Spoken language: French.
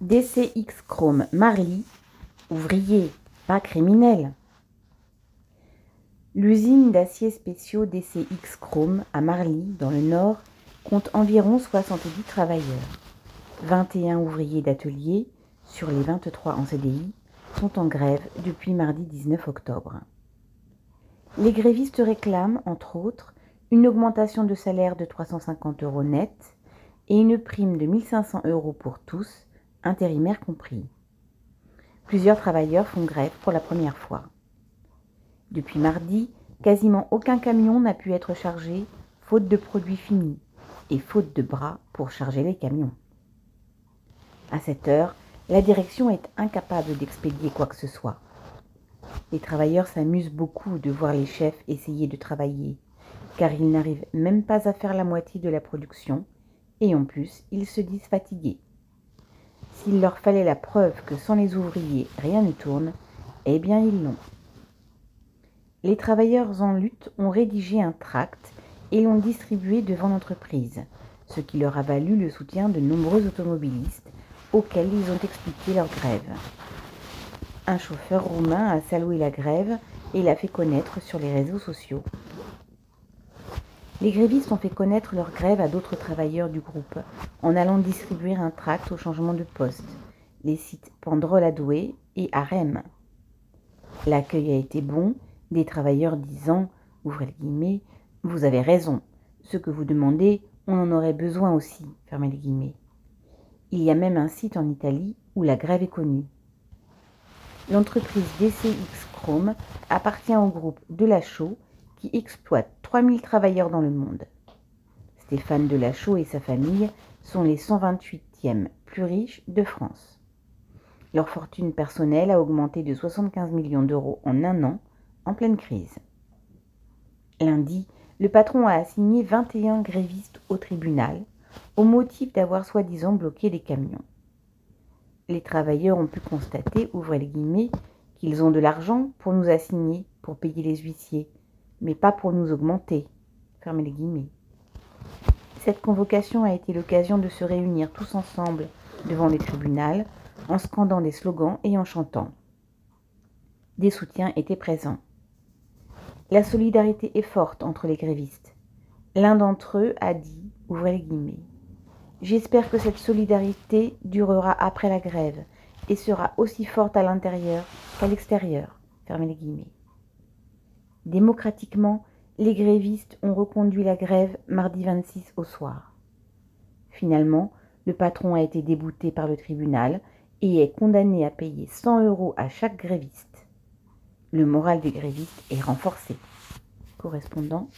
DCX Chrome Marly, ouvrier, pas criminel. L'usine d'aciers spéciaux DCX Chrome à Marly, dans le Nord, compte environ 70 travailleurs. 21 ouvriers d'atelier, sur les 23 en CDI, sont en grève depuis mardi 19 octobre. Les grévistes réclament, entre autres, une augmentation de salaire de 350 euros net et une prime de 1500 euros pour tous, intérimaires compris. Plusieurs travailleurs font grève pour la première fois. Depuis mardi, quasiment aucun camion n'a pu être chargé, faute de produits finis et faute de bras pour charger les camions. À cette heure, la direction est incapable d'expédier quoi que ce soit. Les travailleurs s'amusent beaucoup de voir les chefs essayer de travailler, car ils n'arrivent même pas à faire la moitié de la production, et en plus, ils se disent fatigués. S'il leur fallait la preuve que sans les ouvriers, rien ne tourne, eh bien ils l'ont. Les travailleurs en lutte ont rédigé un tract et l'ont distribué devant l'entreprise, ce qui leur a valu le soutien de nombreux automobilistes auxquels ils ont expliqué leur grève. Un chauffeur roumain a salué la grève et l'a fait connaître sur les réseaux sociaux. Les grévistes ont fait connaître leur grève à d'autres travailleurs du groupe en allant distribuer un tract au changement de poste, les sites Pandrol-Adoué et Arem. L'accueil a été bon, des travailleurs disant, ouvrez guillemets, vous avez raison, ce que vous demandez, on en aurait besoin aussi, fermez les guillemets. Il y a même un site en Italie où la grève est connue. L'entreprise DCX Chrome appartient au groupe Delachaux qui exploite 3000 travailleurs dans le monde. Stéphane Delachaux et sa famille sont les 128e plus riches de France. Leur fortune personnelle a augmenté de 75 millions d'euros en un an, en pleine crise. Lundi, le patron a assigné 21 grévistes au tribunal au motif d'avoir soi-disant bloqué les camions. Les travailleurs ont pu constater, ouvrez les guillemets, qu'ils ont de l'argent pour nous assigner, pour payer les huissiers, mais pas pour nous augmenter. Cette convocation a été l'occasion de se réunir tous ensemble devant les tribunaux en scandant des slogans et en chantant. Des soutiens étaient présents. La solidarité est forte entre les grévistes. L'un d'entre eux a dit, ouvrez les guillemets, J'espère que cette solidarité durera après la grève et sera aussi forte à l'intérieur qu'à l'extérieur. Démocratiquement, les grévistes ont reconduit la grève mardi 26 au soir. Finalement, le patron a été débouté par le tribunal et est condamné à payer 100 euros à chaque gréviste. Le moral des grévistes est renforcé. Correspondant.